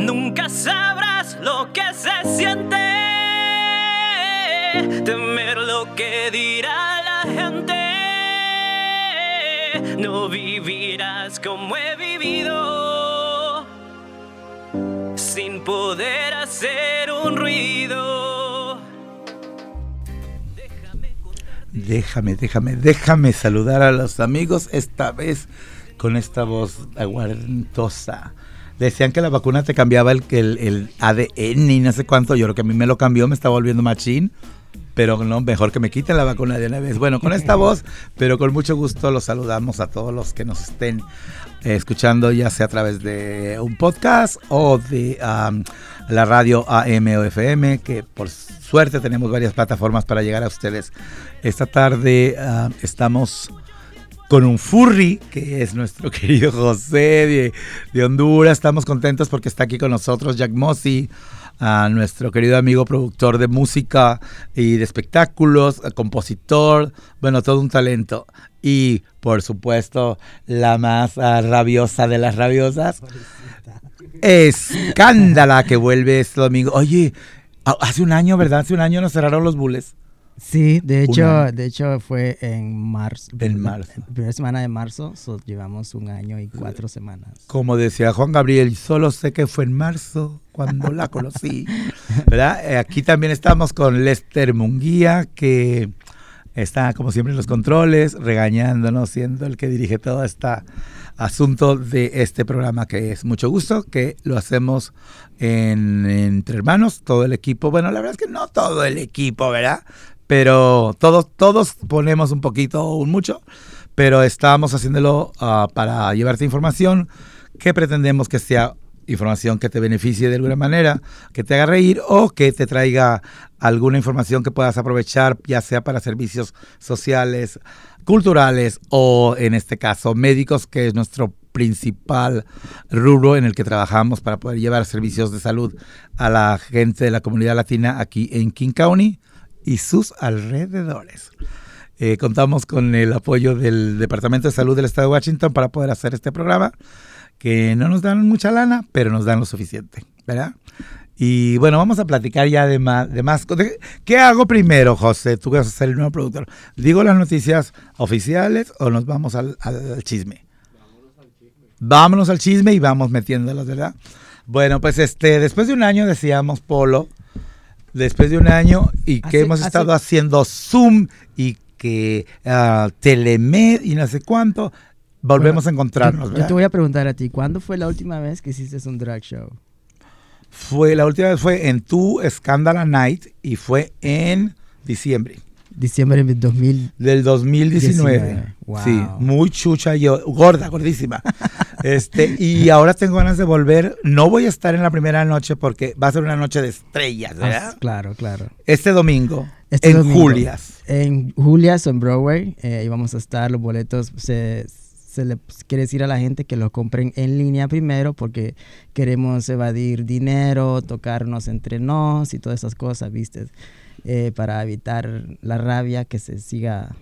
Nunca sabrás lo que se siente. Temer lo que dirá la gente. No vivirás como he vivido. Sin poder hacer un ruido. Déjame, déjame, déjame saludar a los amigos esta vez con esta voz aguardentosa. Decían que la vacuna te cambiaba el, el, el ADN y no sé cuánto. Yo creo que a mí me lo cambió, me está volviendo machín. Pero no, mejor que me quiten la vacuna de una vez. Bueno, con esta voz, pero con mucho gusto los saludamos a todos los que nos estén eh, escuchando, ya sea a través de un podcast o de um, la radio AM o FM, que por suerte tenemos varias plataformas para llegar a ustedes. Esta tarde uh, estamos con un furry, que es nuestro querido José de, de, Honduras. Estamos contentos porque está aquí con nosotros Jack Mossy, a nuestro querido amigo productor de música y de espectáculos, compositor, bueno, todo un talento. Y por supuesto, la más uh, rabiosa de las rabiosas, Escándala, que vuelve este domingo. Oye, hace un año, ¿verdad? Hace un año nos cerraron los bules. Sí, de hecho, de hecho fue en marzo. En marzo. La primera semana de marzo, so llevamos un año y cuatro semanas. Como decía Juan Gabriel, solo sé que fue en marzo cuando la conocí. ¿Verdad? Eh, Aquí también estamos con Lester Munguía, que está como siempre en los controles, regañándonos, siendo el que dirige todo este asunto de este programa que es mucho gusto, que lo hacemos en, entre hermanos, todo el equipo. Bueno, la verdad es que no todo el equipo, ¿verdad? Pero todos, todos ponemos un poquito o un mucho, pero estamos haciéndolo uh, para llevarte información que pretendemos que sea información que te beneficie de alguna manera, que te haga reír o que te traiga alguna información que puedas aprovechar, ya sea para servicios sociales, culturales o en este caso médicos, que es nuestro principal rubro en el que trabajamos para poder llevar servicios de salud a la gente de la comunidad latina aquí en King County y sus alrededores. Eh, contamos con el apoyo del Departamento de Salud del Estado de Washington para poder hacer este programa, que no nos dan mucha lana, pero nos dan lo suficiente, ¿verdad? Y bueno, vamos a platicar ya de más. De más ¿Qué hago primero, José? Tú vas a ser el nuevo productor. ¿Digo las noticias oficiales o nos vamos al, al, al chisme? Vámonos al chisme. Vámonos al chisme y vamos metiéndolos, ¿verdad? Bueno, pues este, después de un año decíamos, Polo, después de un año y que hace, hemos estado hace... haciendo Zoom y que uh, Telemed y no sé cuánto, volvemos bueno, a encontrarnos. Yo, te voy a preguntar a ti, ¿cuándo fue la última vez que hiciste un drag show? Fue, la última vez fue en tu Scandala Night y fue en diciembre. Diciembre del 2000. Del 2019. 19. Wow. Sí, muy chucha yo, gorda, gordísima. este, y ahora tengo ganas de volver. No voy a estar en la primera noche porque va a ser una noche de estrellas, ¿verdad? Ah, claro, claro. Este domingo. Este en domingo, Julias. En Julias en Broadway. Eh, ahí vamos a estar. Los boletos se, se le quiere decir a la gente que los compren en línea primero porque queremos evadir dinero, tocarnos entre nos y todas esas cosas, ¿viste? Eh, para evitar la rabia que se siga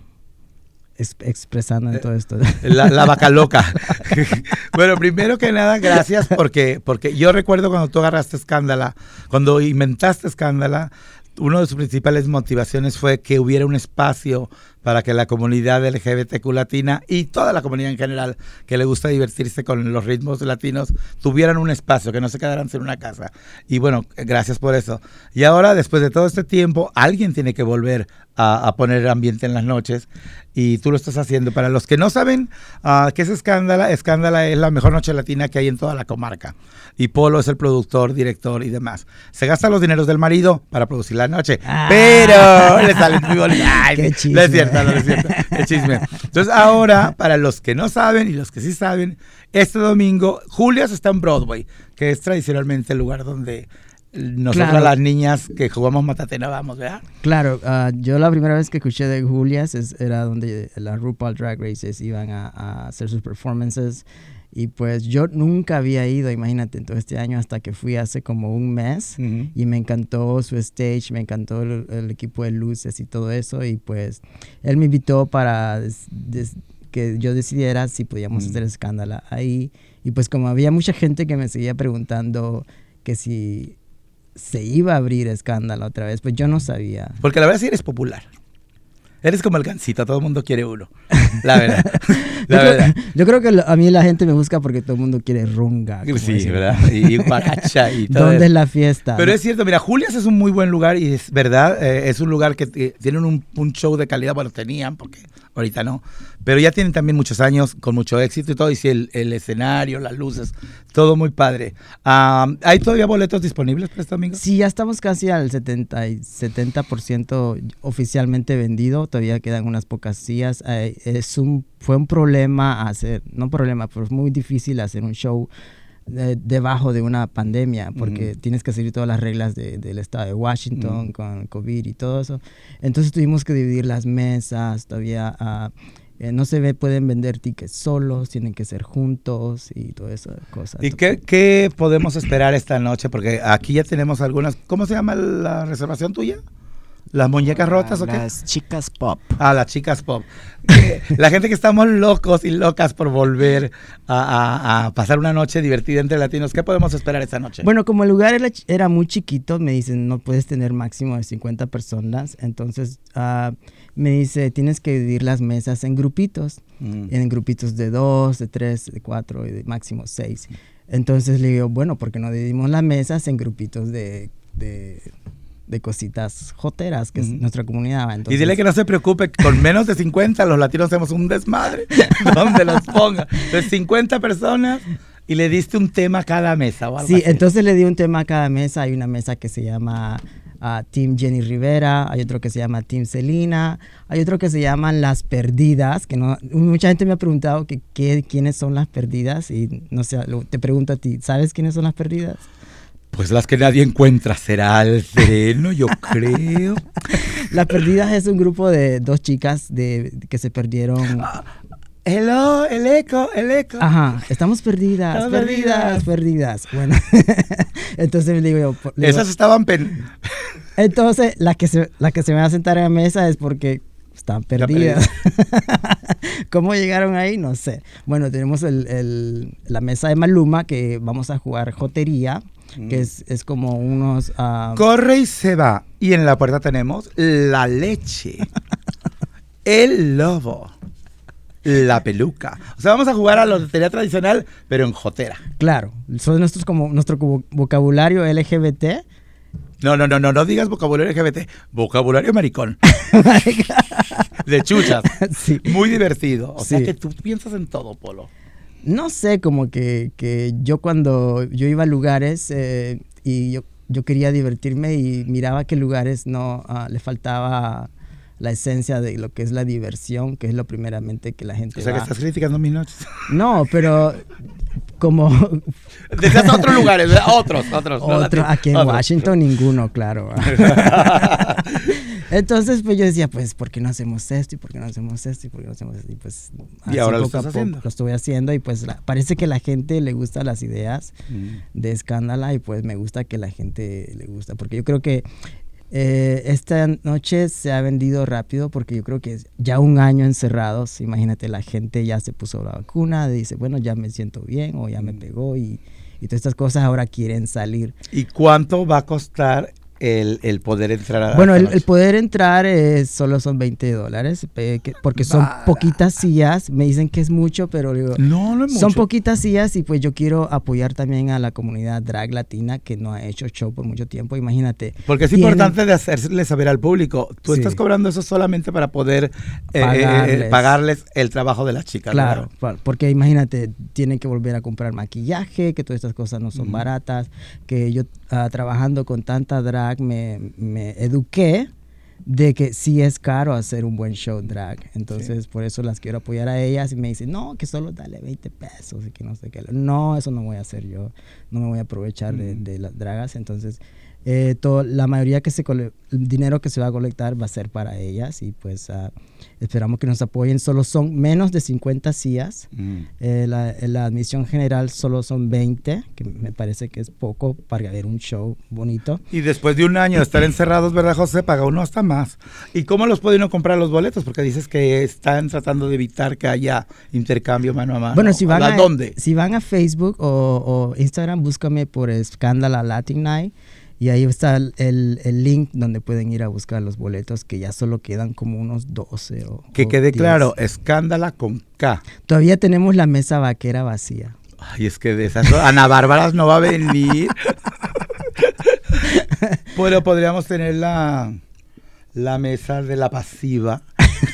expresando en todo esto. La, la vaca loca. bueno, primero que nada, gracias porque, porque yo recuerdo cuando tú agarraste Escándala, cuando inventaste Escándala, una de sus principales motivaciones fue que hubiera un espacio para que la comunidad LGBTQ latina y toda la comunidad en general que le gusta divertirse con los ritmos latinos tuvieran un espacio, que no se quedaran en una casa. Y bueno, gracias por eso. Y ahora, después de todo este tiempo, alguien tiene que volver a, a poner ambiente en las noches y tú lo estás haciendo. Para los que no saben uh, qué es Escándala, Escándala es la mejor noche latina que hay en toda la comarca. Y Polo es el productor, director y demás. Se gastan los dineros del marido para producir la noche, ah. pero le salen muy bonitos. Cierto, no es cierto. El chisme. Entonces ahora, para los que no saben y los que sí saben, este domingo, Julias está en Broadway, que es tradicionalmente el lugar donde nosotras claro. las niñas que jugamos matatena vamos, ¿verdad? Claro, uh, yo la primera vez que escuché de Julias es, era donde las RuPaul Drag Races iban a, a, hacer sus performances y pues yo nunca había ido, imagínate, en todo este año hasta que fui hace como un mes uh -huh. y me encantó su stage, me encantó el, el, equipo de luces y todo eso y pues él me invitó para des, des, que yo decidiera si podíamos uh -huh. hacer escándalo ahí y pues como había mucha gente que me seguía preguntando que si se iba a abrir escándalo otra vez, pues yo no sabía. Porque la verdad sí eres popular. Eres como el todo el mundo quiere uno. La verdad. yo, creo, yo, creo, que a mí la gente me busca porque todo el mundo quiere runga. Sí, ¿verdad? Y baracha y todo. ¿Dónde es la fiesta? Pero es cierto, mira, Julias es un muy buen lugar y es verdad, eh, es un lugar que tienen un, un, show de calidad, bueno, tenían, porque ahorita no, pero ya tienen también muchos años con mucho éxito y todo, y sí, el, el escenario, las luces, todo muy padre. Um, ¿Hay todavía boletos disponibles para este domingo? Sí, ya estamos casi al 70, 70% oficialmente vendido, todavía quedan unas pocas sillas. Eh, es un, fue un problema hacer, no problema, pero es muy difícil hacer un show de, debajo de una pandemia, porque tienes que seguir todas las reglas de, del estado de Washington con COVID y todo eso. Entonces tuvimos que dividir las mesas, todavía uh, eh, no se ve, pueden vender tickets solos, tienen que ser juntos y todas esas cosas. ¿Y qué, qué podemos esperar esta noche? Porque aquí ya tenemos algunas, ¿cómo se llama la reservación tuya? ¿Las muñecas rotas o qué? Las chicas pop. Ah, las chicas pop. la gente que estamos locos y locas por volver a, a, pasar una noche divertida entre latinos, ¿qué podemos esperar esta noche? Bueno, como el lugar era, muy chiquito, me dicen, no puedes tener máximo de 50 personas, entonces uh, me dice, tienes que dividir las mesas en grupitos, mm. en grupitos de dos, de tres, de cuatro y de máximo seis. Entonces le digo, bueno, ¿por qué no dividimos las mesas en grupitos de, de de cositas joteras, que es nuestra comunidad. y dile que no se preocupe, con menos de 50 los latinos hacemos un desmadre, donde los ponga. De 50 personas y le diste un tema a cada mesa. O sí, entonces le di un tema a cada mesa. Hay una mesa que se llama uh, Team Jenny Rivera, hay otro que se llama Team Celina, hay otro que se llaman Las Perdidas, que no, mucha gente me ha preguntado que, quiénes son las perdidas y no sé, te pregunto a ti, ¿sabes quiénes son las perdidas? Pues las que nadie encuentra será el sereno, yo creo. Las Perdidas es un grupo de dos chicas de, que se perdieron. Ah, hello, el eco, el eco. Ajá, estamos perdidas, perdidas, perdidas, Bueno, entonces le digo yo. Esas estaban pen. entonces, la que, se, la que se me va a sentar en la mesa es porque están perdidas. ¿Cómo llegaron ahí? No sé. Bueno, tenemos el, el, la mesa de Maluma que vamos a jugar jotería que es, es como unos... Uh... Corre y se va. Y en la puerta tenemos la leche, el lobo, la peluca. O sea, vamos a jugar a la lotería tradicional, pero en jotera. Claro, son nuestros como nuestro vocabulario LGBT. No, no, no, no, no digas vocabulario LGBT, vocabulario maricón. de chuchas. Sí. Muy divertido. O sea que tú piensas en todo, Polo no sé, como que, que yo cuando yo iba a lugares eh, y yo, yo, quería divertirme y miraba que lugares no uh, le faltaba la esencia de lo que es la diversión, que es lo primeramente que la gente. O sea, que estás criticando mis noches. No, pero como. Desde otros lugares, otros, otros. Otro, aquí en Washington, ninguno, claro. Entonces, pues yo decía, pues, ¿por qué no hacemos esto? ¿Y por qué no hacemos esto? ¿Y por qué no hacemos esto? Y pues, ¿Y ahora lo, estás haciendo? lo estoy haciendo y pues parece que a la gente le gustan las ideas mm. de Escándala y pues me gusta que la gente le gusta. Porque yo creo que eh, esta noche se ha vendido rápido porque yo creo que ya un año encerrados, imagínate, la gente ya se puso la vacuna, dice, bueno, ya me siento bien o ya me mm. pegó y, y todas estas cosas ahora quieren salir. ¿Y cuánto va a costar el, poder entrar a Bueno, el, poder entrar es, solo son 20 dólares, porque son poquitas sillas. Me dicen que es mucho, pero digo, no, no es mucho. Son poquitas sillas y pues yo quiero apoyar también a la comunidad drag latina que no ha hecho show por mucho tiempo. Imagínate. Porque es importante de hacerle saber al público. Tú estás cobrando eso solamente para poder eh, eh, pagarles. el trabajo de las chicas. Claro, porque imagínate, tienen que volver a comprar maquillaje, que todas estas cosas no son baratas, que yo ah, trabajando con tanta drag me, me eduqué de que sí es caro hacer un buen show drag. Entonces, por eso las quiero apoyar a ellas. Y me dicen, no, que solo dale 20 pesos y que no sé qué. No, eso no voy a hacer yo. No me voy a aprovechar de, mm. de, las dragas. Entonces, eh, todo, la mayoría que se el dinero que se va a colectar va a ser para ellas y pues uh, esperamos que nos apoyen. Solo son menos de 50 sillas. Mm. Eh, la, la, admisión general solo son 20, que me parece que es poco para ver un show bonito. Y después de un año de estar encerrados, ¿verdad, José? Paga uno hasta más. ¿Y cómo los puede uno comprar los boletos? Porque dices que están tratando de evitar que haya intercambio mano a mano. Bueno, si van, ¿A a, dónde? si van a Facebook o, o Instagram, búscame por Escándala Latin Night. Y ahí está el, el- el link donde pueden ir a buscar los boletos, que ya solo quedan como unos 12 o Que o quede 10. claro, escándala con K. Todavía tenemos la mesa vaquera vacía. Ay, es que de esas Ana Bárbaras no va a venir. Pero podríamos tener la, la mesa de la pasiva.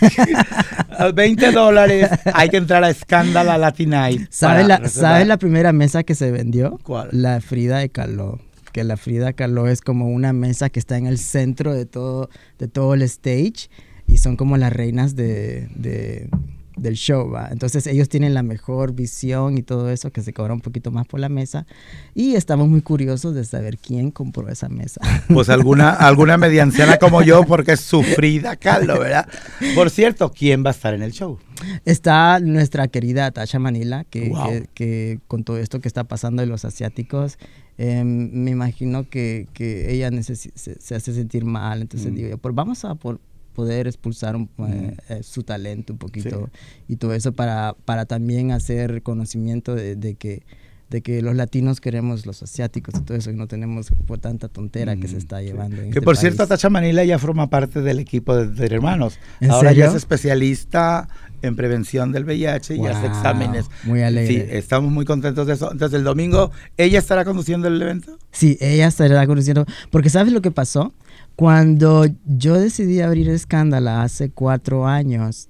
A 20 dólares hay que entrar a Escándala Latin Night. ¿Sabes la. ¿Sabes la primera mesa que se vendió? ¿Cuál? La Frida de Kahlo. Que la Frida Kahlo es como una mesa que está en el centro de todo, de todo el stage y son como las reinas de, de- del show, ¿va? Entonces ellos tienen la mejor visión y todo eso, que se cobra un poquito más por la mesa. Y estamos muy curiosos de saber quién compró esa mesa. Pues alguna, alguna medianciana como yo, porque es sufrida, Carlos, ¿verdad? Por cierto, ¿quién va a estar en el show? Está nuestra querida Tasha Manila, que, Wow. que- que con todo esto que está pasando de los asiáticos, eh, me imagino que, que ella se, se hace sentir mal. Entonces Mm. digo yo, pues vamos a por- poder expulsar un- eh, eh, su talento un poquito y todo eso para, para también hacer conocimiento de, de que de que los latinos queremos los asiáticos y todo eso y no tenemos por tanta tontera que se Mm, está sí. llevando. en Que este por cierto. Tacha Manila ya forma parte del equipo de, de Hermanos. ¿En Ahora serio? ya es especialista en prevención del VIH y hace exámenes. muy alegre. Sí, estamos muy contentos de eso. Entonces, el domingo, ¿ella estará conduciendo el evento? Sí, ella estará conociendo. Porque ¿sabes lo que pasó? Cuando yo decidí abrir Escándala hace cuatro años,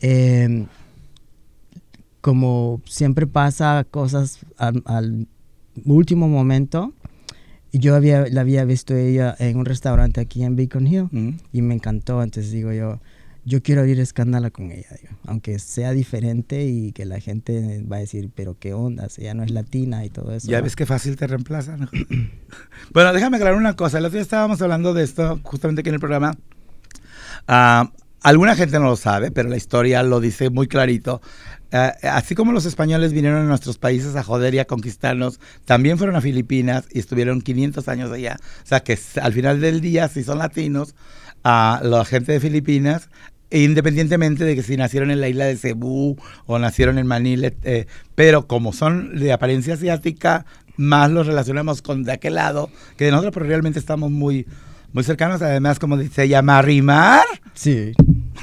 eh, como siempre pasa cosas al, al último momento, yo había, la había visto ella en un restaurante aquí en Beacon Hill Mm. y me encantó. Entonces digo yo, yo quiero abrir Escándala con ella, digo, aunque sea diferente y que la gente va a decir, pero qué onda, si ella no es latina y todo eso. Ya ¿no? ves qué fácil te reemplazan. bueno, déjame aclarar una cosa. El otro día estábamos hablando de esto justamente aquí en el programa. Ah, alguna gente no lo sabe, pero la historia lo dice muy clarito. Ah, así como los españoles vinieron a nuestros países a joder y a conquistarnos, también fueron a Filipinas y estuvieron 500 años allá. O sea que al final del día, si son latinos, a la gente de Filipinas, independientemente de que si nacieron en la isla de Cebú o nacieron en Manila, eh, pero como son de apariencia asiática, más los relacionamos con de aquel lado, que de nosotros pero realmente estamos muy, muy cercanos, además como se llama rimar, Sí.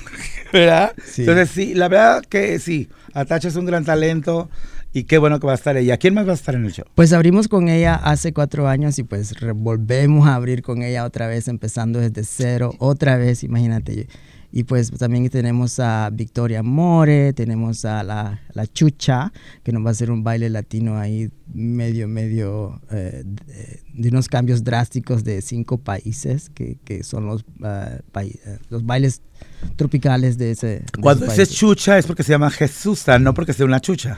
¿verdad? Sí. Entonces sí, la verdad que sí, Atacha es un gran talento y qué bueno que va a estar ella. ¿Quién más va a estar en el show? Pues abrimos con ella hace cuatro años y pues volvemos a abrir con ella otra vez, empezando desde cero, otra vez, imagínate. Y pues también tenemos a Victoria More, tenemos a la, la Chucha, que nos va a hacer un baile latino ahí medio, medio, eh, de, unos cambios drásticos de cinco países, que, que son los, ah, pai- eh, los bailes tropicales de ese. de Cuando dices chucha es porque se llama Jesusa, no porque sea una chucha.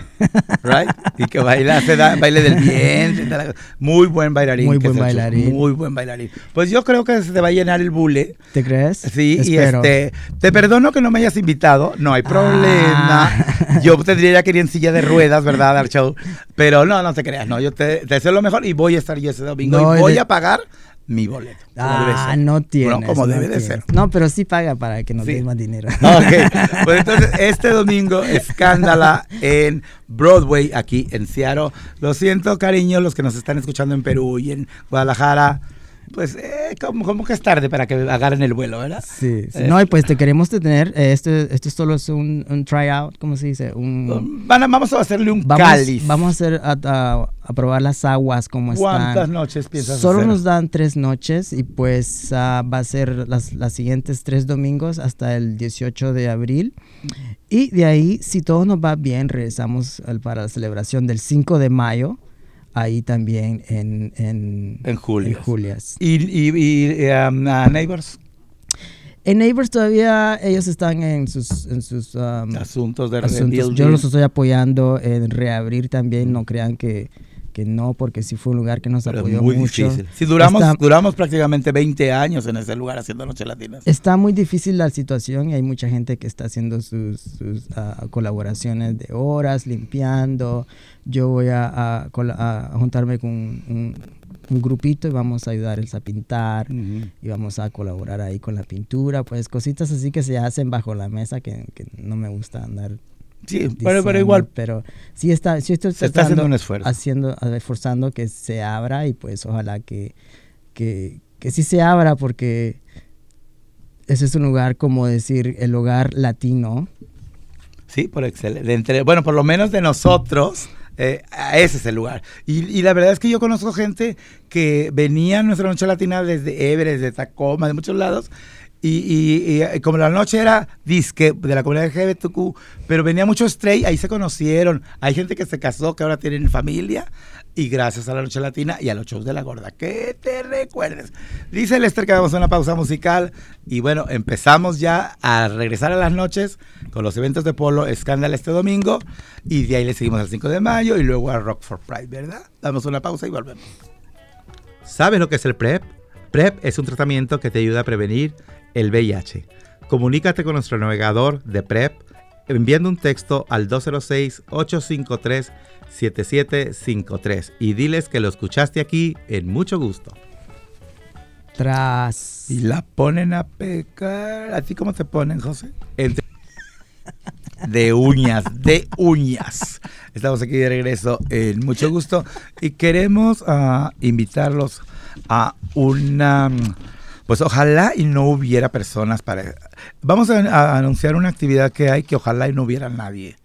¿Right? Y que baila, se da baile del cosa. Muy buen bailarín. Muy buen el Chucha, bailarín. Muy buen bailarín. Pues yo creo que se te va a llenar el bule. ¿Te crees? Sí, Espero. y este, te perdono que no me hayas invitado, no hay problema. Ah. Yo tendría que ir en silla de ruedas, ¿verdad? Dar show. Pero no, no te creas, no, yo te, te deseo lo mejor y voy a estar yo ese domingo No, y voy de- a pagar mi boleto. Ah, no tienes. Bueno, como no debe de ser. No, pero sí paga para que nos Sí. des más dinero. Ok, pues entonces este domingo escándala en Broadway aquí en Seattle. Lo siento, cariño, los que nos están escuchando en Perú y en Guadalajara. Pues eh, como, como que es tarde para que agarren el vuelo, ¿verdad? Sí, sí. Eh, No, y pues te queremos tener. eh, esto, esto solo es un, un tryout, ¿cómo se dice? Un, Van a- vamos a hacerle un vamos, cáliz. vamos a hacer a, a- a probar las aguas como ¿Cuántas están. noches piensas Solo hacer? nos dan tres noches y pues ah, va a ser las, las siguientes tres domingos hasta el 18 de abril. Y de ahí, si todo nos va bien, regresamos para la celebración del 5 de mayo, ahí también en, en, En Julias. en Julias. ¿Y, y, y, um, a Neighbors? En Neighbors todavía ellos están en sus, en sus um, Asuntos de asuntos. Yo los estoy apoyando en reabrir también, no crean que, que no, porque sí fue un lugar que nos Pero apoyó muy mucho. difícil. Sí, duramos, Está- duramos prácticamente 20 años en ese lugar haciendo noches latinas. Está muy difícil la situación y hay mucha gente que está haciendo sus, sus, ah, colaboraciones de horas, limpiando. Yo voy a, a cola- a juntarme con un, un grupito y vamos a ayudarles a pintar y vamos a colaborar ahí con la pintura. Pues cositas así que se hacen bajo la mesa que, que no me gusta andar. Sí, pero, pero igual Pero sí, está, sí estoy se está haciendo un esfuerzo. haciendo, esforzando que se abra y pues ojalá que, que, que sí se abra porque ese es un lugar como decir el hogar latino. Sí, por excelente. Bueno, por lo menos de nosotros, eh, ese es el lugar. Y, y la verdad es que yo conozco gente que venía a nuestra noche latina desde Everest, de Tacoma, de muchos lados. Y, y- eh, como la noche era disque de la comunidad LGBTQ, pero venía mucho stray, ahí se conocieron. Hay gente que se casó, que ahora tienen familia. Y gracias a la noche latina y a los shows de la gorda, que te recuerdes. Dice Lester que vamos una pausa musical. Y bueno, empezamos ya a regresar a las noches con los eventos de polo Escándalo este domingo. Y de ahí le seguimos al 5 de mayo y luego a Rock for Pride, ¿verdad? Damos una pausa y volvemos. ¿Sabes lo que es el PrEP? PrEP es un tratamiento que te ayuda a prevenir el VIH. Comunícate con nuestro navegador de PrEP enviando un texto al 206-853-7753 y diles que lo escuchaste aquí en mucho gusto. Tras. Y la ponen a pecar. ¿A ti cómo te ponen, José? Entre- De uñas, de uñas. Estamos aquí de regreso en mucho gusto y queremos ah, invitarlos a una... Pues ojalá y no hubiera personas para... Vamos a, anunciar una actividad que hay que ojalá y no hubiera nadie.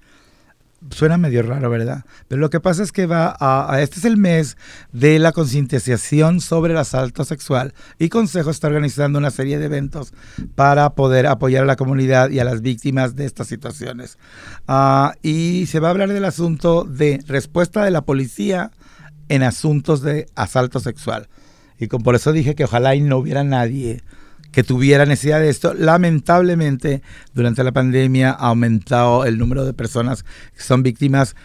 Suena medio raro, ¿verdad? Pero lo que pasa es que va a, este es el mes de la concientización sobre el asalto sexual y Consejo está organizando una serie de eventos para poder apoyar a la comunidad y a las víctimas de estas situaciones. Ah, y se va a hablar del asunto de respuesta de la policía en asuntos de asalto sexual. Y con, por eso dije que ojalá no hubiera nadie que tuviera necesidad de esto. Lamentablemente, durante la pandemia ha aumentado el número de personas que son víctimas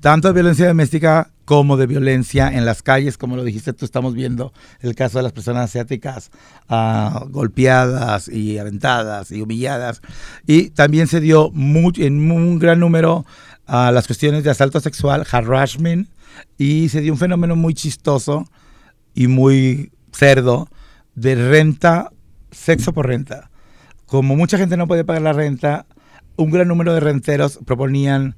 tanto de violencia doméstica como de violencia en las calles, como lo dijiste tú, estamos viendo el caso de las personas asiáticas ah, golpeadas y aventadas y humilladas. Y también se dio mu- en un gran número a las cuestiones de asalto sexual, harassment, y se dio un fenómeno muy chistoso y muy cerdo de renta, sexo por renta. Como mucha gente no puede pagar la renta, un gran número de renteros proponían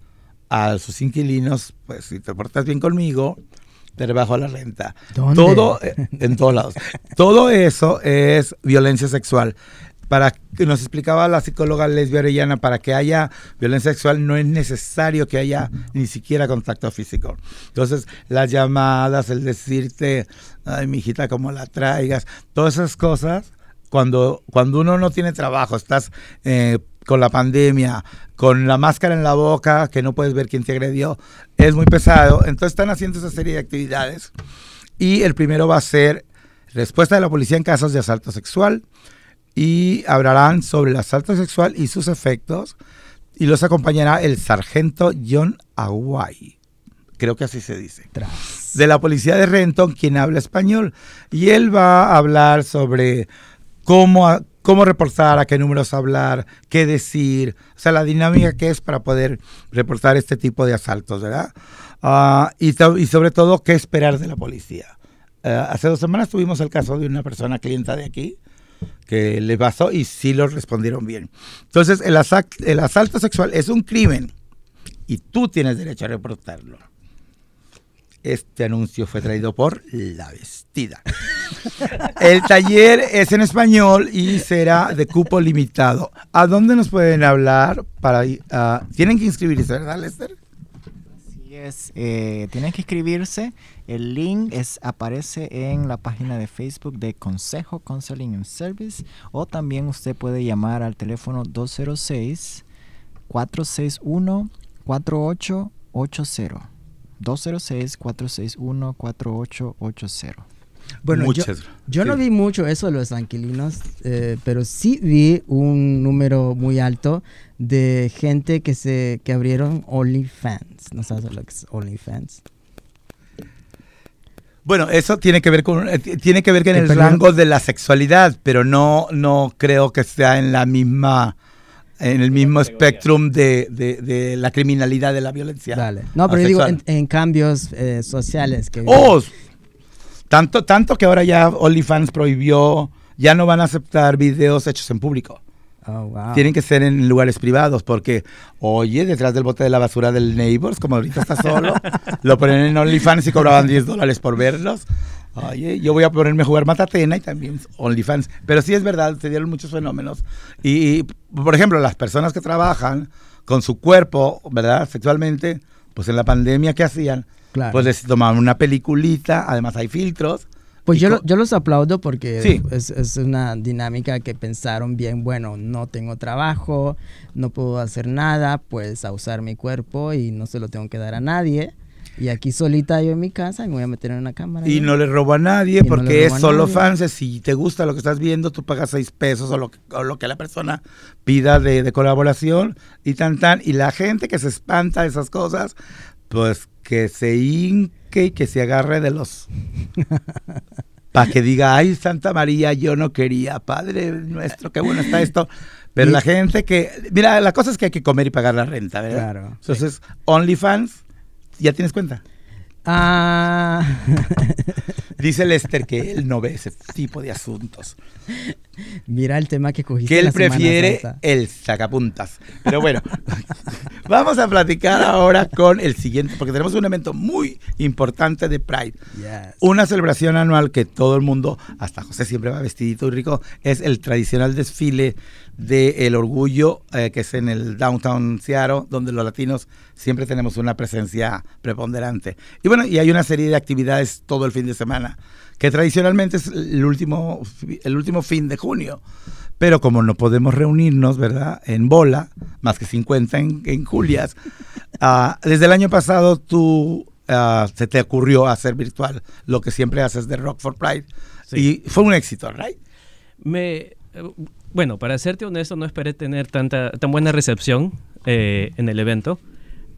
a sus inquilinos, pues si te portas bien conmigo, te rebajo la renta. ¿Dónde? Todo, eh, en todos lados. Todo eso es violencia sexual. Para nos explicaba la psicóloga Lesbia Orellana, para que haya violencia sexual no es necesario que haya ni siquiera contacto físico. Entonces, las llamadas, el decirte, ay, mi hijita, cómo la traigas, todas esas cosas, cuando, cuando uno no tiene trabajo, estás eh, con la pandemia, con la máscara en la boca, que no puedes ver quién te agredió, es muy pesado. Entonces están haciendo esa serie de actividades. Y el primero va a ser respuesta de la policía en casos de asalto sexual. Y hablarán sobre el asalto sexual y sus efectos. Y los acompañará el sargento John Aguay. Creo que así se dice Tras. de la policía de Renton, quien habla español. Y él va a hablar sobre cómo, cómo reportar, a qué números hablar, qué decir, o sea, la dinámica que es para poder reportar este tipo de asaltos, ¿verdad? Ah, y sobre todo, qué esperar de la policía. Ah, hace dos semanas tuvimos el caso de una persona clienta de aquí que le pasó y sí lo respondieron bien. Entonces, el, asa- el asalto sexual es un crimen y tú tienes derecho a reportarlo. Este anuncio fue traído por La Vestida. El taller es en español y será de cupo limitado. ¿A dónde nos pueden hablar para Tienen que inscribirse, ¿verdad, Lester? Así es, eh, tienen que inscribirse. El link aparece en la página de Facebook de Consejo Counseling and Service o también usted puede llamar al teléfono 206 461 4880. 206 461 4880. Bueno, yo, Muchas. yo no sí. vi mucho eso de los anquilinos, eh, pero sí vi un número muy alto de gente que se que abrieron OnlyFans. ¿No sabes lo que es OnlyFans? Bueno, eso tiene que ver con eh, tiene que ver con ¿Qué el rango de la sexualidad, pero no no creo que sea en la misma en el mismo espectrum de, de- de la criminalidad de la violencia. Dale. No, pero yo digo en cambios eh, sociales. Que, Oh, tanto tanto que ahora ya OnlyFans prohibió, ya no van a aceptar videos hechos en público. Oh, wow. Tienen que ser en lugares privados porque, oye, detrás del bote de la basura del Neighbors, como ahorita está solo, lo ponen en OnlyFans y cobraban 10 dólares por verlos. Oye, yo voy a ponerme a jugar Matatena y también OnlyFans. Pero sí es verdad, se dieron muchos fenómenos. Y, y, por ejemplo, las personas que trabajan con su cuerpo, ¿verdad? Sexualmente, pues en la pandemia, ¿qué hacían? Claro. Pues les tomaban una peliculita, además hay filtros. Pues yo, yo los aplaudo porque Sí. es, es una dinámica que pensaron bien, bueno, no tengo trabajo, no puedo hacer nada, pues a usar mi cuerpo y no se lo tengo que dar a nadie. Y aquí solita yo en mi casa me voy a meter en una cámara. Y ¿no? no le robo a nadie no porque es a solo nadie. fans. Si te gusta lo que estás viendo, tú pagas seis pesos o lo que, o lo que la persona pida de, de colaboración y tan tan. Y la gente que se espanta de esas cosas, pues que se hinque y que se agarre de los... Para que diga, ay, Santa María, yo no quería, Padre nuestro, qué bueno está esto. Pero Y- la gente que... Mira, la cosa es que hay que comer y pagar la renta, ¿verdad? Claro. Entonces, OnlyFans, ¿ya tienes cuenta? Ah, Dice Lester que él no ve ese tipo de asuntos. mira el tema que cogiste Que él la prefiere Santa. el sacapuntas. Pero bueno, vamos a platicar ahora con el siguiente, porque tenemos un evento muy importante de Pride. Yes. Una celebración anual que todo el mundo, hasta José siempre va vestidito y rico, es el tradicional desfile del orgullo eh, que es en el downtown Seattle, donde los latinos siempre tenemos una presencia preponderante. Y bueno, y hay una serie de actividades todo el fin de semana, que tradicionalmente es el último, el último fin de junio. Pero como no podemos reunirnos, ¿verdad? En bola, más que 50 en, en Julias, ah, desde el año pasado tú ah, se te ocurrió hacer virtual lo que siempre haces de Rock for Pride. Sí. Y fue un éxito, ¿right? Me, bueno, para serte honesto, no esperé tener tanta, tan buena recepción eh, en el evento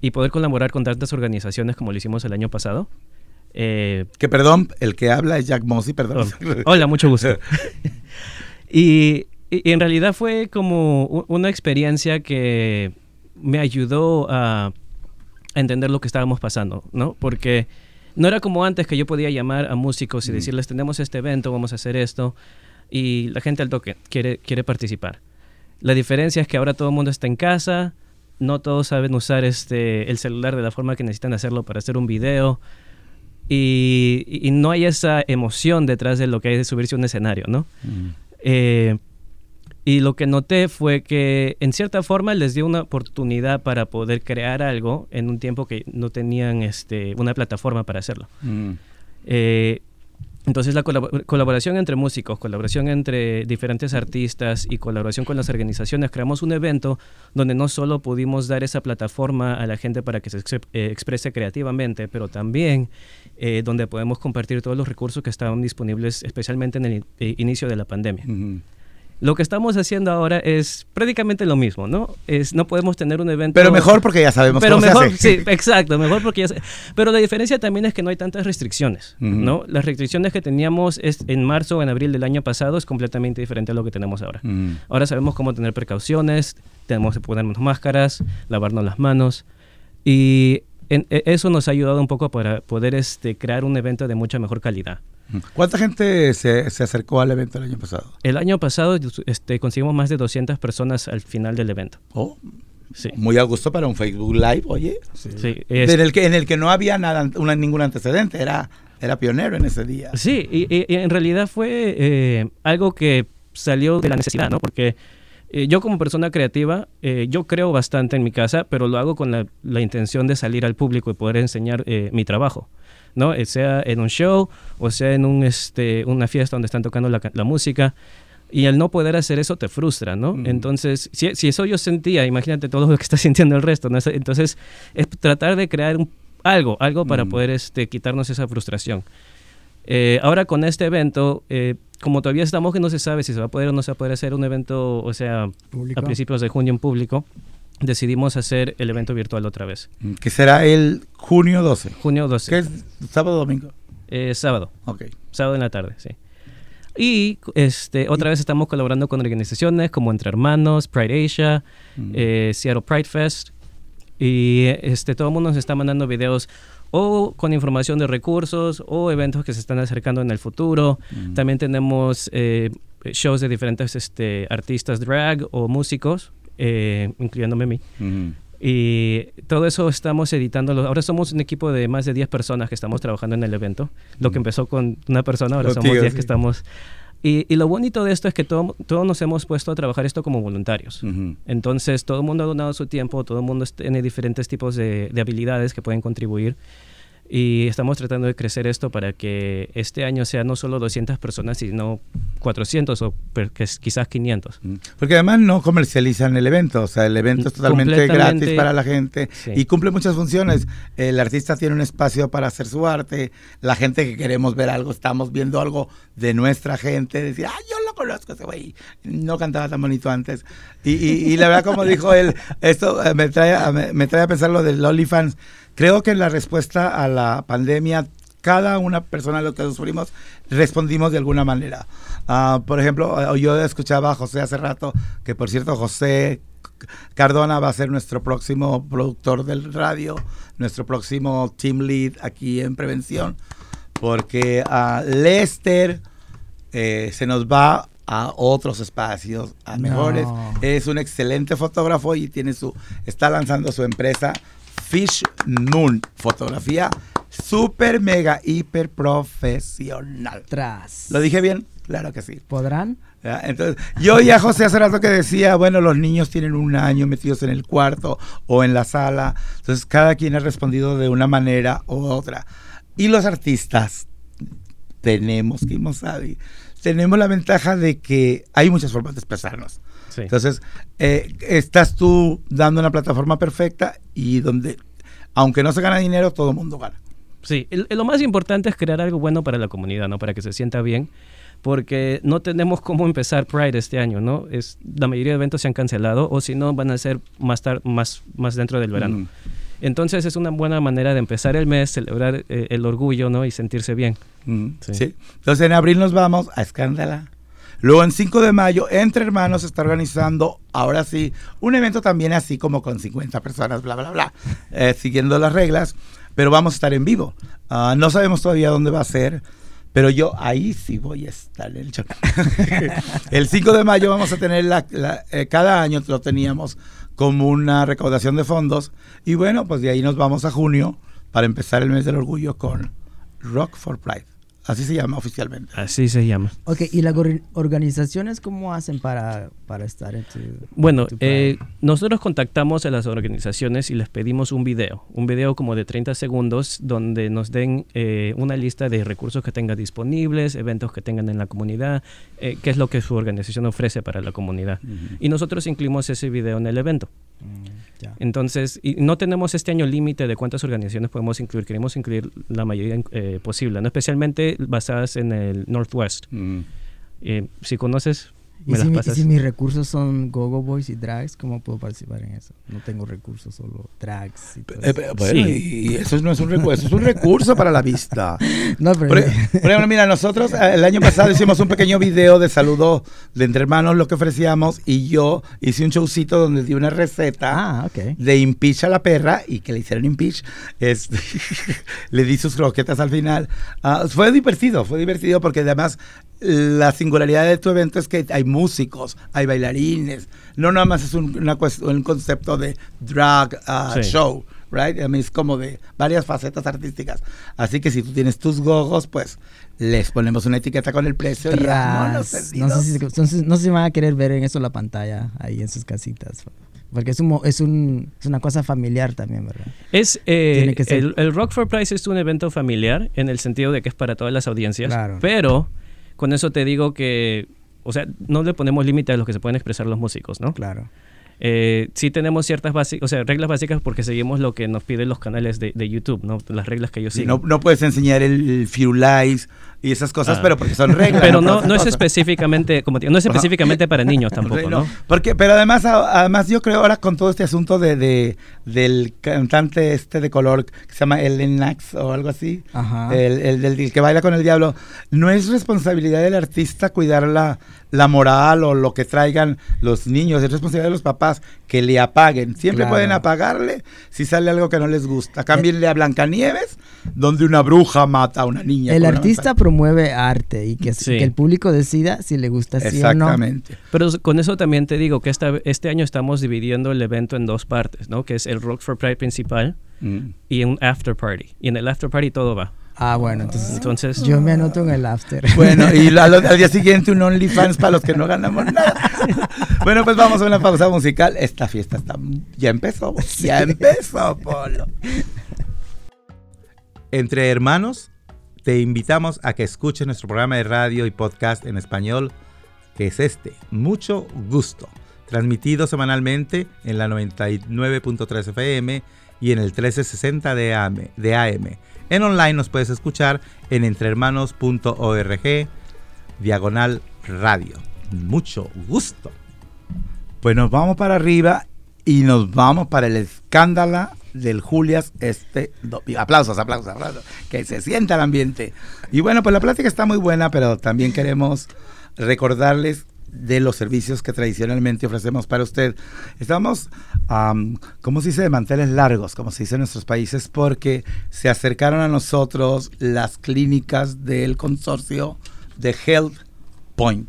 y poder colaborar con tantas organizaciones como lo hicimos el año pasado. Eh, Que perdón, el que habla es Jack Mossy, perdón. Oh, Hola, mucho gusto. y, en realidad fue como una experiencia que me ayudó a, entender lo que estábamos pasando, ¿no? Porque no era como antes que yo podía llamar a músicos y decirles, tenemos este evento, vamos a hacer esto, y la gente al toque quiere, quiere participar. La diferencia es que ahora todo el mundo está en casa, no todos saben usar este, el celular de la forma que necesitan hacerlo para hacer un video, y, y no hay esa emoción detrás de lo que hay de subirse a un escenario, ¿no? Mm. Eh, y lo que noté fue que en cierta forma les dio una oportunidad para poder crear algo en un tiempo que no tenían este, una plataforma para hacerlo. Mm. Eh, entonces la colabo- colaboración entre músicos, colaboración entre diferentes artistas y colaboración con las organizaciones, creamos un evento donde no solo pudimos dar esa plataforma a la gente para que se eh, exprese creativamente, pero también eh, donde podemos compartir todos los recursos que estaban disponibles, especialmente en el eh, inicio de la pandemia. Lo que estamos haciendo ahora es prácticamente lo mismo, ¿no? Es, no podemos tener un evento... Pero mejor porque ya sabemos Pero cómo mejor, se hace. sí, exacto, mejor porque ya. Pero la diferencia también es que no hay tantas restricciones. ¿no? Las restricciones que teníamos es en marzo o en abril del año pasado es completamente diferente a lo que tenemos ahora. Ahora sabemos cómo tener precauciones, tenemos que ponernos máscaras, lavarnos las manos y en- e- eso nos ha ayudado un poco para poder este, crear un evento de mucha mejor calidad. ¿Cuánta gente se, se acercó al evento el año pasado? El año pasado este, conseguimos más de 200 personas al final del evento. Oh, Sí. muy a gusto para un Facebook Live, oye. Sí, es- En, el que, en el que no había nada, una- ningún antecedente, era, era pionero en ese día. Sí, y, en realidad fue eh, algo que salió de la necesidad, ¿no? Porque eh, yo como persona creativa, eh, yo creo bastante en mi casa, pero lo hago con la, la intención de salir al público y poder enseñar mi trabajo, ¿no? Eh, sea en un show o sea en un, este, una fiesta donde están tocando la, la música. Y al no poder hacer eso te frustra, ¿no? Mm. Entonces, si, si eso yo sentía, imagínate todo lo que está sintiendo el resto, ¿no? Entonces, es tratar de crear un- algo, algo para Mm. poder este, quitarnos esa frustración. Eh, ahora con este evento, eh, como todavía estamos que no se sabe si se va a poder o no se va a poder hacer un evento, o sea, Público. a principios de junio en público, decidimos hacer el evento virtual otra vez. Que será el junio 12. Junio 12. Que es sábado o domingo. Eh, sábado. Ok. Sábado en la tarde, sí. Y este, otra vez estamos colaborando con organizaciones como Entre Hermanos, Pride Asia, Mm. eh, Seattle Pride Fest. Y este, todo el mundo nos está mandando videos o con información de recursos o eventos que se están acercando en el futuro. Mm. También tenemos eh, shows de diferentes este, artistas drag o músicos, eh, incluyéndome a mí. Y todo eso estamos editándolo. Ahora somos un equipo de más de 10 personas que estamos trabajando en el evento. Lo que empezó con una persona, ahora somos Contigo, 10 sí. que estamos... Y, y lo bonito de esto es que todo- todos nos hemos puesto a trabajar esto como voluntarios. Entonces, todo el mundo ha donado su tiempo, todo el mundo tiene diferentes tipos de, de habilidades que pueden contribuir. Y estamos tratando de crecer esto para que este año sea no solo 200 personas, sino 400 o quizás 500. Mm. Porque además no comercializan el evento, o sea, el evento es totalmente Completamente. gratis para la gente Sí. y cumple muchas funciones. El artista tiene un espacio para hacer su arte, la gente que queremos ver algo, estamos viendo algo de nuestra gente, decir, ah, yo lo conozco ese güey, no cantaba tan bonito antes. Y, y- y la verdad, como dijo él, esto eh, me trae, me, me trae a pensar lo del OnlyFans. Creo que en la respuesta a la pandemia cada una persona de los que sufrimos respondimos de alguna manera. Ah, por ejemplo, eh, yo escuchaba a José hace rato, que por cierto José Cardona va a ser nuestro próximo productor del radio, nuestro próximo team lead aquí en prevención, porque a Lester eh, se nos va a otros espacios, a No. mejores. Es un excelente fotógrafo y tiene su, está lanzando su empresa Fish Moon, fotografía super mega hiper profesional. Tras. ¿Lo dije bien? Claro que sí. ¿Podrán? ¿Ya? Entonces, yo oía a José hace rato que decía, bueno, los niños tienen un año metidos en el cuarto o en la sala, entonces cada quien ha respondido de una manera u otra. Y los artistas tenemos, Kimo Sabi, tenemos la ventaja de que hay muchas formas de expresarnos. Sí. Entonces, eh, estás tú dando una plataforma perfecta y donde, aunque no se gana dinero, todo el mundo gana. Sí, el- lo más importante es crear algo bueno para la comunidad, ¿no? Para que se sienta bien, porque no tenemos cómo empezar Pride este año, ¿no? Es, la mayoría de eventos se han cancelado o si no van a ser más, tar- más, más dentro del verano. Mm. Entonces es una buena manera de empezar el mes, celebrar eh, el orgullo, ¿no? Y sentirse bien. Mm, Sí. sí. Entonces en abril nos vamos a Escándala. Luego en 5 de mayo, Entre Hermanos está organizando, ahora sí, un evento también así como con 50 personas, bla, bla, bla, eh, siguiendo las reglas, pero vamos a estar en vivo. Ah, no sabemos todavía dónde va a ser, pero yo ahí sí voy a estar en el show. el 5 de mayo vamos a tener, la, la- eh, cada año lo teníamos como una recaudación de fondos, y bueno, pues de ahí nos vamos a junio para empezar el mes del orgullo con Rock for Pride. Así se llama oficialmente. Así se llama. Ok, ¿y las organizaciones cómo hacen para, para estar en tu... Bueno, en tu eh, nosotros contactamos a las organizaciones y les pedimos un video, un video como de 30 segundos donde nos den eh, una lista de recursos que tengan disponibles, eventos que tengan en la comunidad, eh, qué es lo que su organización ofrece para la comunidad. Y nosotros incluimos ese video en el evento. Mm. Entonces, y no tenemos este año límite de cuántas organizaciones podemos incluir, queremos incluir la mayoría eh, posible, ¿no? especialmente basadas en el Northwest. Mm. Eh, si conoces, ¿Y me si, las mi- y si mis recursos son Gogo Boys y drags, ¿cómo puedo participar en eso? No tengo recursos, solo drags y todo Eh, eso. pero, bueno, Sí. y eso no es un recurso, eso es un recurso para la vista. No, pero... Por, e- por ejemplo, mira, nosotros eh, el año pasado hicimos un pequeño video de saludo de entre hermanos, lo que ofrecíamos, y yo hice un showcito donde di una receta ah, ok. de impeach a la perra y que le hicieron impeach. Este, le di sus croquetas al final. Ah, fue divertido, fue divertido porque además la singularidad de tu evento es que hay músicos, hay bailarines, no nada más es un, una un concepto de drag ah, Sí. show. Right? A mí es como de varias facetas artísticas. Así que si tú tienes tus gogos, pues les ponemos una etiqueta con el precio y. No sé, si, entonces, no sé si van a querer ver en eso la pantalla, ahí en sus casitas. Porque es, un, es, un, es una cosa familiar también, ¿verdad? Es, eh, Tiene que ser- el, el Rock for Price es un evento familiar en el sentido de que es para todas las audiencias. Claro. Pero con eso te digo que, o sea, no le ponemos límite a lo que se pueden expresar los músicos, ¿no? Claro. Eh, sí tenemos ciertas básicas, o sea, reglas básicas porque seguimos lo que nos piden los canales de, de YouTube, ¿no? Las reglas que ellos siguen. no, no puedes enseñar el, el Firulais y esas cosas, Ah. pero porque son reglas. Pero no, no es específicamente, como digo, no es específicamente para niños tampoco, ¿no? Porque, pero además, además yo creo ahora con todo este asunto de, de- del cantante este de color que se llama Ellen Nax o algo así, Ajá. el, el del el que baila con el diablo, no es responsabilidad del artista cuidar la, la moral o lo que traigan los niños, es responsabilidad de los papás que le apaguen. Siempre Claro. pueden apagarle si sale algo que no les gusta. Cámbienle a Blancanieves, donde una bruja mata a una niña. El artista promueve arte y que, Sí. que el público decida si le gusta sí o no. Exactamente. Pero con eso también te digo que esta, este año estamos dividiendo el evento en dos partes, ¿no? Que es el Rock for Pride principal Mm. y un after party. Y en el after party todo va. Ah, bueno, entonces Entonces, yo me anoto en el after. Bueno, y la- al, al día siguiente un OnlyFans para los que no ganamos nada. Bueno, pues vamos a una pausa musical. Esta fiesta está ya empezó, ya empezó, Polo. Entre hermanos, te invitamos a que escuches nuestro programa de radio y podcast en español, que es este, Mucho Gusto, transmitido semanalmente en la 99.3 FM y en el 1360 de AM, de AM. En online nos puedes escuchar en entrehermanos.org, diagonal radio. Mucho gusto. Pues nos vamos para arriba y nos vamos para el escándalo del Julias este aplausos, aplausos, aplausos, que se sienta el ambiente. Y bueno, pues la plática está muy buena, pero también queremos recordarles de los servicios que tradicionalmente ofrecemos para usted. Estamos, am, ¿cómo se dice? De manteles largos, como se dice en nuestros países, porque se acercaron a nosotros las clínicas del consorcio de Health Point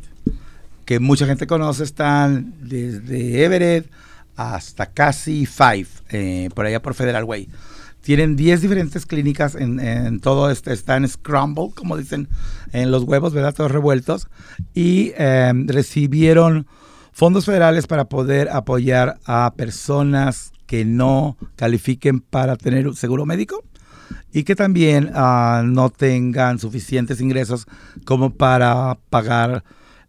que mucha gente conoce, están desde Everett hasta casi Five, eh, por allá por Federal Way. Tienen 10 diferentes clínicas en, en todo este, están scramble, como dicen en los huevos, ¿verdad? Todos revueltos. Y eh, recibieron fondos federales para poder apoyar a personas que no califiquen para tener un seguro médico y que también ah, no tengan suficientes ingresos como para pagar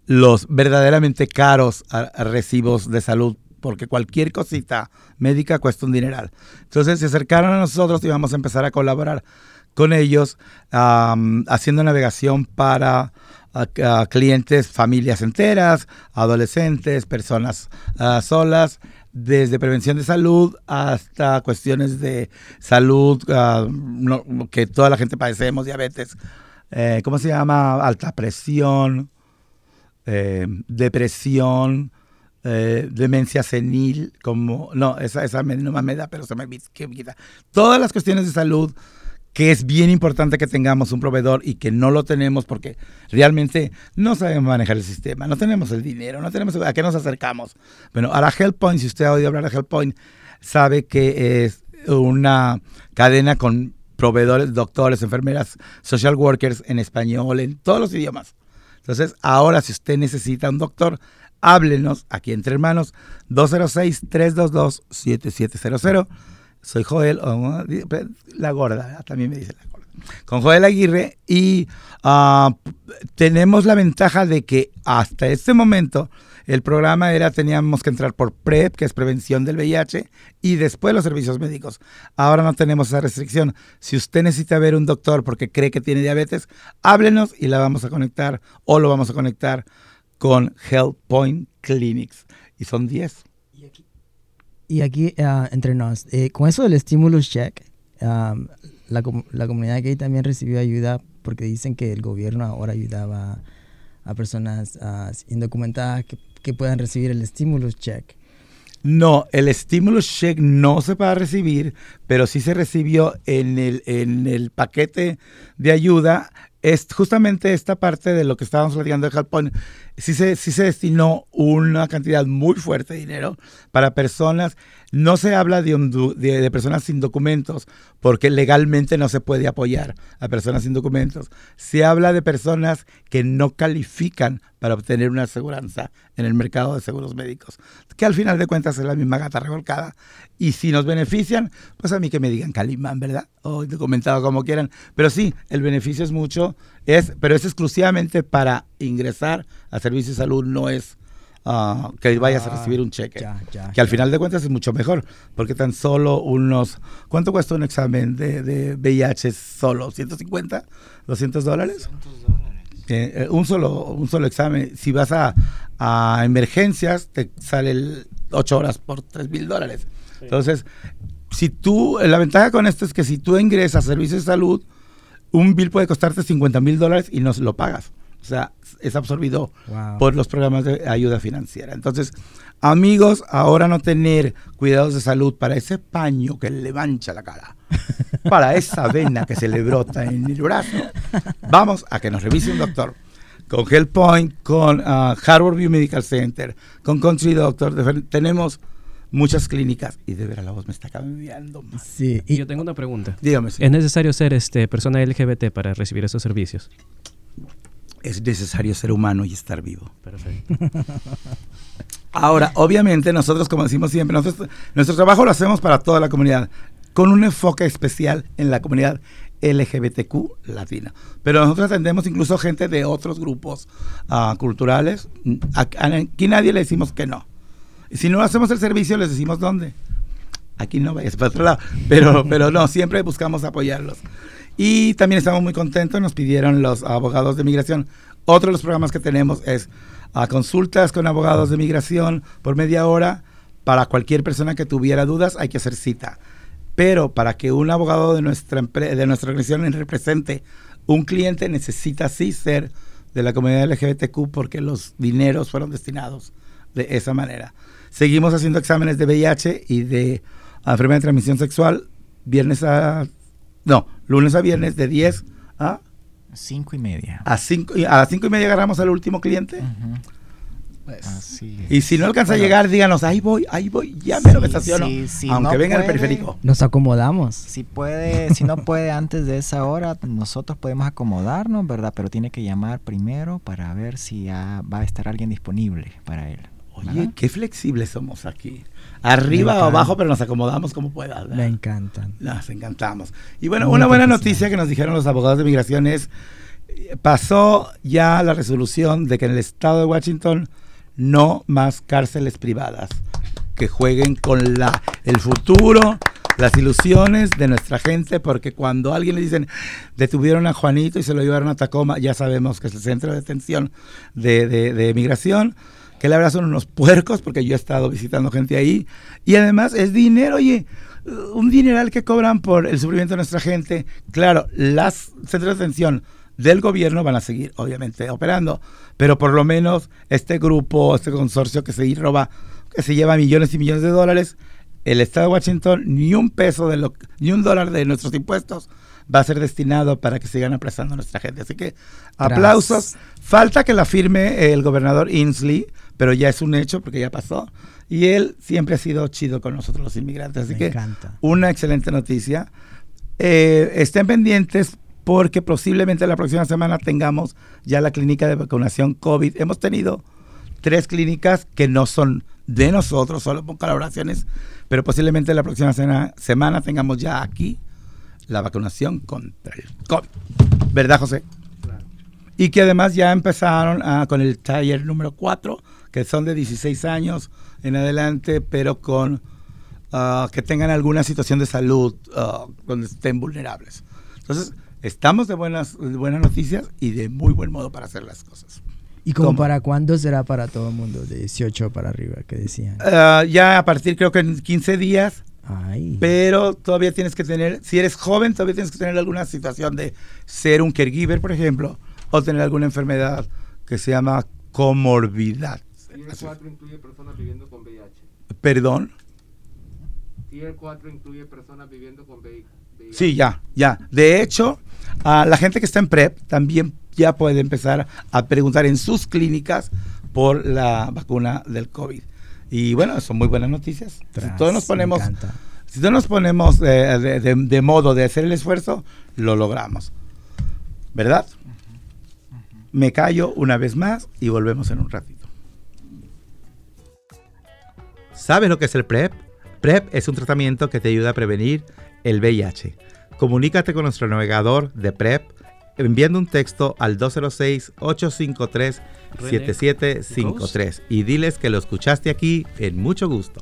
los verdaderamente caros a- a recibos de salud, porque cualquier cosita médica cuesta un dineral. Entonces se acercaron a nosotros y vamos a empezar a colaborar con ellos, haciendo navegación para a- a clientes, familias enteras, adolescentes, personas ah, solas, desde prevención de salud hasta cuestiones de salud ah, que toda la gente padecemos, diabetes, eh, ¿cómo se llama? Alta presión, eh, depresión, eh, demencia senil, como, no, esa, esa me, no me da, pero se me quita. Todas las cuestiones de salud que es bien importante que tengamos un proveedor y que no lo tenemos porque realmente no sabemos manejar el sistema, no tenemos el dinero, no tenemos a qué nos acercamos. Bueno, a la HealthPoint, si usted ha oído hablar de HealthPoint, sabe que es una cadena con proveedores, doctores, enfermeras, social workers en español, en todos los idiomas. Entonces, ahora si usted necesita un doctor, háblenos aquí entre hermanos 206-322-7700. Soy Joel, o, la gorda, también me dice la gorda. Con Joel Aguirre y ah, tenemos la ventaja de que hasta este momento el programa era, teníamos que entrar por PrEP, que es prevención del VIH, y después los servicios médicos. Ahora no tenemos esa restricción. Si usted necesita ver un doctor porque cree que tiene diabetes, háblenos y la vamos a conectar o lo vamos a conectar con Health Point Clinics. Y son 10. Y aquí, ah, entre nos, eh, con eso del stimulus check, la, la comunidad gay también recibió ayuda porque dicen que el gobierno ahora ayudaba a personas ah, indocumentadas que, que puedan recibir el stimulus check. No, el stimulus check no se va a recibir, pero sí se recibió en el, en el paquete de ayuda. Es justamente esta parte de lo que estábamos platicando de Japón. Sí se, sí se destinó una cantidad muy fuerte de dinero para personas. No se habla de, de, de personas sin documentos, porque legalmente no se puede apoyar a personas sin documentos. Se habla de personas que no califican para obtener una aseguranza en el mercado de seguros médicos, que al final de cuentas es la misma gata revolcada. Y si nos benefician, pues a mí que me digan Calimán, ¿verdad? O documentado como quieran. Pero sí, el beneficio es mucho, es, pero es exclusivamente para ingresar a servicios de salud, no es ah, que vayas a Ah, recibir un cheque. ya, ya, que al ya. final de cuentas es mucho mejor, porque tan solo unos... ¿Cuánto cuesta un examen de, de VIH solo? ¿150? ¿200 dólares? 200 dólares. eh, eh, un, solo, un solo examen. Si vas a, a emergencias, te sale el 8 horas por 3 mil dólares. Entonces, si tú, la ventaja con esto es que si tú ingresas a servicios de salud, un bill puede costarte 50 mil dólares y no lo pagas. O sea, es absorbido Wow. por los programas de ayuda financiera. Entonces, amigos, ahora no tener cuidados de salud para ese paño que le mancha la cara, para esa vena que se le brota en el brazo, vamos a que nos revise un doctor. Con HealthPoint, con ah, Harvard Biomedical Center, con Country Doctor, tenemos muchas clínicas y de veras la voz me está cambiando. más. Sí, Y yo tengo una pregunta. Dígame, si ¿Es necesario ser este, persona LGBT para recibir esos servicios? es necesario ser humano y estar vivo. Perfecto. Ahora, obviamente, nosotros, como decimos siempre, nosotros- nuestro trabajo lo hacemos para toda la comunidad, con un enfoque especial en la comunidad LGBTQ latina. Pero nosotros atendemos incluso gente de otros grupos ah, culturales. A- a- Aquí nadie le decimos que no. Si no hacemos el servicio, les decimos dónde. Aquí no vayas para otro lado. Pero, pero no, siempre buscamos apoyarlos. Y también estamos muy contentos, nos pidieron los abogados de migración. Otro de los programas que tenemos es a consultas con abogados de migración por media hora. Para cualquier persona que tuviera dudas, hay que hacer cita. Pero para que un abogado de nuestra, de nuestra organización represente un cliente, necesita sí ser de la comunidad LGBTQ porque los dineros fueron destinados de esa manera. Seguimos haciendo exámenes de VIH y de ah, enfermedad de transmisión sexual viernes a... No, lunes a viernes de 10 a, Cinco y media. a 5 a las 5 y media agarramos al último cliente. Pues, Así es. Y si no alcanza Bueno, a llegar, díganos, ahí voy, ahí voy, ya me lo Sí, estaciono. sí, sí, aunque no venga en el puede. periférico. nos acomodamos. Si puede, si no puede antes de esa hora, nosotros podemos acomodarnos, ¿verdad? Pero tiene que llamar primero para ver si ya va a estar alguien disponible para él. Oye, qué flexibles somos aquí. Arriba o abajo, pero nos acomodamos como puedas. ¿verdad? Me encantan. Nos encantamos. Y bueno, Muy una buena noticia que nos dijeron los abogados de migración es, eh, pasó ya la resolución de que en el estado de Washington no más cárceles privadas que jueguen con la, el futuro, las ilusiones de nuestra gente, porque cuando a alguien le dicen detuvieron a Juanito y se lo llevaron a Tacoma, ya sabemos que es el centro de detención de, de, de migración, que la verdad son unos puercos, porque yo he estado visitando gente ahí, y además es dinero, oye, un dineral que cobran por el sufrimiento de nuestra gente. Claro, las centros de atención del gobierno van a seguir, obviamente, operando, pero por lo menos este grupo, este consorcio que se roba, que se lleva millones y millones de dólares, el Estado de Washington, ni un peso de lo, ni un dólar de nuestros impuestos va a ser destinado para que sigan apresando a nuestra gente. Así que aplausos. Falta que la firme el gobernador Inslee, pero ya es un hecho porque ya pasó. Y él siempre ha sido chido con nosotros los inmigrantes. Así Me que encanta. una excelente noticia. Eh, estén pendientes porque posiblemente la próxima semana tengamos ya la clínica de vacunación COVID. Hemos tenido tres clínicas que no son de nosotros, solo con colaboraciones, pero posiblemente la próxima sena- semana tengamos ya aquí la vacunación contra el COVID. ¿Verdad, José? Y que además ya empezaron ah, con el taller número 4, que son de 16 años en adelante, pero con ah, que tengan alguna situación de salud ah, donde estén vulnerables. Entonces, estamos de buenas, de buenas noticias y de muy buen modo para hacer las cosas. ¿Y como ¿Cómo? para cuándo será para todo el mundo? De 18 para arriba, que decían. Ah, ya a partir, creo que en 15 días, Ay. pero todavía tienes que tener, si eres joven, todavía tienes que tener alguna situación de ser un caregiver, por ejemplo, o tener alguna enfermedad que se llama comorbidad. Tier 4 incluye personas viviendo con VIH. Perdón. Tier 4 incluye personas viviendo con VIH. Sí, ya, ya. De hecho, a la gente que está en PrEP también ya puede empezar a preguntar en sus clínicas por la vacuna del COVID. Y bueno, son muy buenas noticias. Si Tras, todos nos ponemos, si todos nos ponemos de, de- de- de modo de hacer el esfuerzo, lo logramos. ¿Verdad? Me callo una vez más y volvemos en un ratito. ¿Sabes lo que es el PrEP? PrEP es un tratamiento que te ayuda a prevenir el VIH. Comunícate con nuestro navegador de PrEP enviando un texto al 206-853-7753 y diles que lo escuchaste aquí en mucho gusto.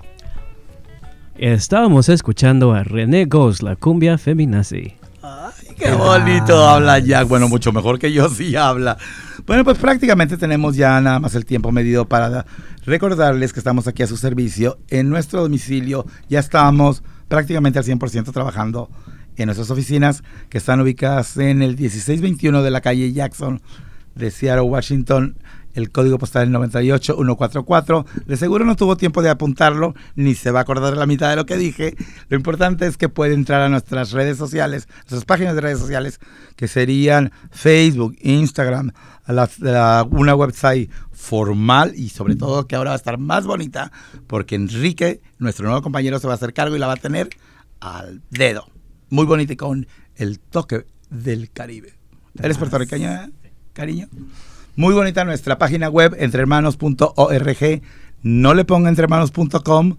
Estábamos escuchando a René Ghost, la cumbia feminazi. Ay, qué bonito habla Jack. Bueno, mucho mejor que yo sí habla. Bueno, pues prácticamente tenemos ya nada más el tiempo medido para recordarles que estamos aquí a su servicio en nuestro domicilio. Ya estamos prácticamente al 100% trabajando en nuestras oficinas que están ubicadas en el 1621 de la calle Jackson de Seattle, Washington, el código postal es 98144. De seguro no tuvo tiempo de apuntarlo, ni se va a acordar la mitad de lo que dije. Lo importante es que puede entrar a nuestras redes sociales, nuestras páginas de redes sociales, que serían Facebook, Instagram, a la- una website formal y sobre todo que ahora va a estar más bonita, porque Enrique, nuestro nuevo compañero, se va a hacer cargo y la va a tener al dedo. Muy bonita y con el toque del Caribe. ¿Eres puertorriqueño, cariño? Muy bonita nuestra página web, entrehermanos.org. No le ponga entrehermanos.com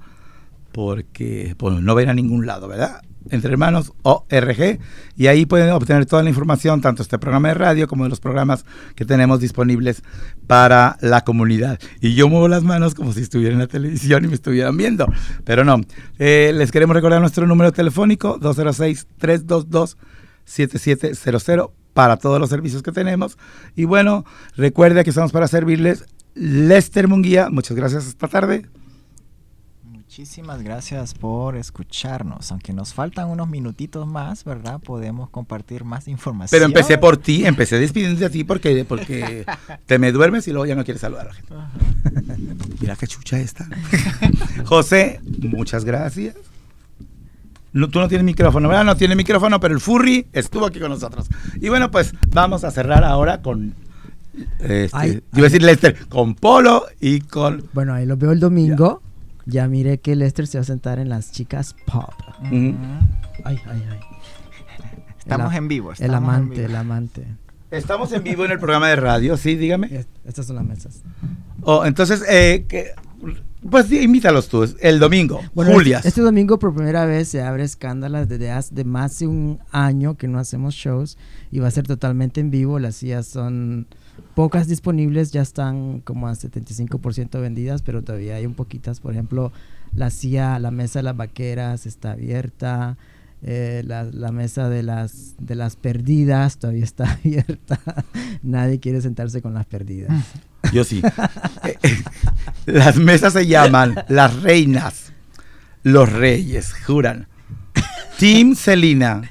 porque pues, no ven a ningún lado, ¿verdad? Entrehermanos.org y ahí pueden obtener toda la información, tanto este programa de radio como de los programas que tenemos disponibles para la comunidad. Y yo muevo las manos como si estuviera en la televisión y me estuvieran viendo, pero no. Eh, les queremos recordar nuestro número telefónico, 206-322-7700 para todos los servicios que tenemos. Y bueno, recuerde que estamos para servirles. Lester Munguía, muchas gracias esta tarde. Muchísimas gracias por escucharnos. Aunque nos faltan unos minutitos más, ¿verdad? Podemos compartir más información. Pero empecé por ti, empecé despidiendo de ti porque, porque te me duermes y luego ya no quieres saludar a la gente. Mira qué chucha esta. José, muchas gracias. No, tú no tienes micrófono, ¿verdad? No tiene micrófono, pero el Furry estuvo aquí con nosotros. Y bueno, pues vamos a cerrar ahora con. Este, Ay, yo iba a decir Lester, con Polo y con. Bueno, ahí lo veo el domingo. Ya, miré que Lester se va a sentar en las chicas pop. Ay, ay, ay. Estamos El en vivo. El en amante, vivo. el amante. Estamos en vivo en el programa de radio, sí, dígame. Est- Estas son las mesas. Oh, entonces, eh, que- pues invítalos tú, el domingo, Bueno, Julias. Este domingo por primera vez se abre Escándalas desde hace de más de un año que no hacemos shows y va a ser totalmente en vivo. Las sillas son pocas disponibles, ya están como a 75% vendidas, pero todavía hay un poquitas. Por ejemplo, la silla, la mesa de las vaqueras está abierta. eh, la, la mesa de las de las perdidas todavía está abierta. Nadie quiere sentarse con las perdidas. Yo sí. Las mesas se llaman Las Reinas, Los Reyes, juran. Team Celina.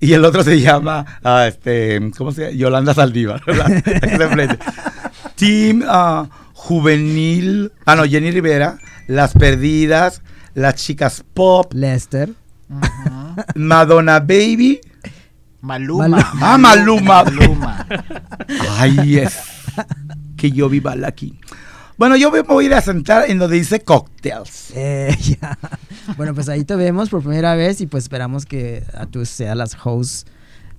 Y el otro se llama, ah, este, ¿cómo se llama? Yolanda Saldívar. Team ah, Juvenil, ah, no, Jenny Rivera, Las Perdidas, Las Chicas Pop, Lester. Madonna Baby. Maluma. Maluma. Ah, Maluma. Maluma. Ay, es que yo viva aquí. Bueno, yo me voy a ir a sentar en donde dice cocktails. Eh, ya. Bueno, pues ahí te vemos por primera vez y pues esperamos que a tú seas las hosts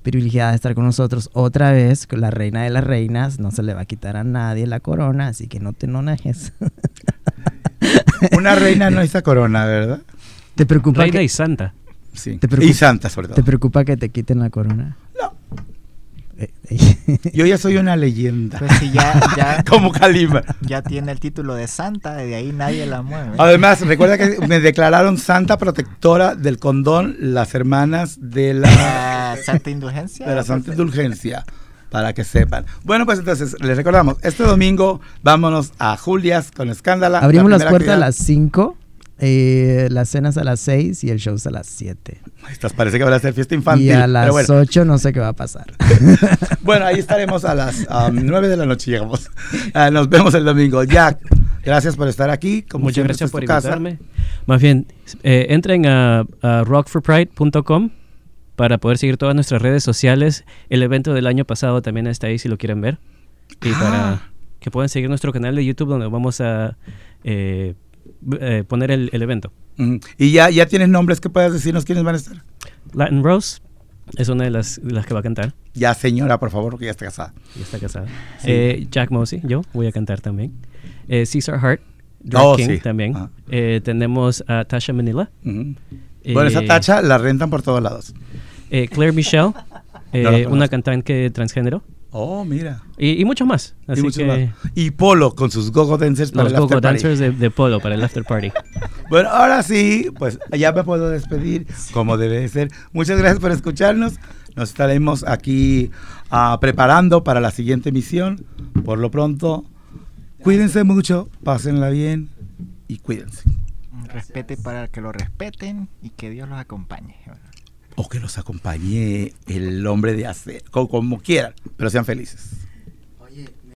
privilegiadas de estar con nosotros otra vez, con la reina de las reinas. No se le va a quitar a nadie la corona, así que no te enojes. Una reina no está corona, ¿verdad? ¿Te preocupa, Reina que, y Santa. Sí. ¿Te preocupa- Y santa, sobre todo. ¿Te preocupa que te quiten la corona? Yo ya soy una leyenda. Pues si ya, ya, Como Calima. ya tiene el título de santa, de ahí nadie la mueve. Además, recuerda que me declararon santa protectora del condón las hermanas de la, La santa indulgencia. de la Santa Indulgencia. Para que sepan. Bueno, pues entonces les recordamos, este domingo vámonos a Julias con Escándala. Abrimos la las puertas a las 5, eh, las cenas a las 6 y el show es a las 7. Estas parece que van a ser fiesta infantil. Y a las pero bueno. 8 no sé qué va a pasar. Bueno, ahí estaremos a las um, 9 de la noche, llegamos. Ah, nos vemos el domingo. Jack, gracias por estar aquí. Como Muchas gracias por tu casa. invitarme. Más bien, eh, entren a, a rockforpride.com para poder seguir todas nuestras redes sociales. El evento del año pasado también está ahí si lo quieren ver. Y Ah. para que puedan seguir nuestro canal de YouTube donde vamos a eh, eh, poner el, el evento. Y ya, ya tienes nombres que puedas decirnos quiénes van a estar. Latin Rose es una de las, de las que va a cantar. Ya, señora, por favor, porque ya está casada. Ya está casada. Sí. Eh, Jack Mosey, yo voy a cantar también. Eh, Caesar Hart, Drag Oh, King sí. también. Ah. Eh, tenemos a Tasha Manila. Bueno, esa tacha la rentan por todos lados. Claire Michelle, No una cantante transgénero. Oh, mira. Y, y muchos más. Y, Polo con sus gogo dancers para Los el gogo dancers. De, de, Polo para el after party. bueno, ahora sí, pues ya me puedo despedir como debe ser. Muchas gracias por escucharnos. Nos estaremos aquí ah, preparando para la siguiente emisión. Por lo pronto, cuídense mucho, pásenla bien y cuídense. Respete para que lo respeten y que Dios los acompañe o que los acompañe el hombre de acero, como, como quieran, pero sean felices.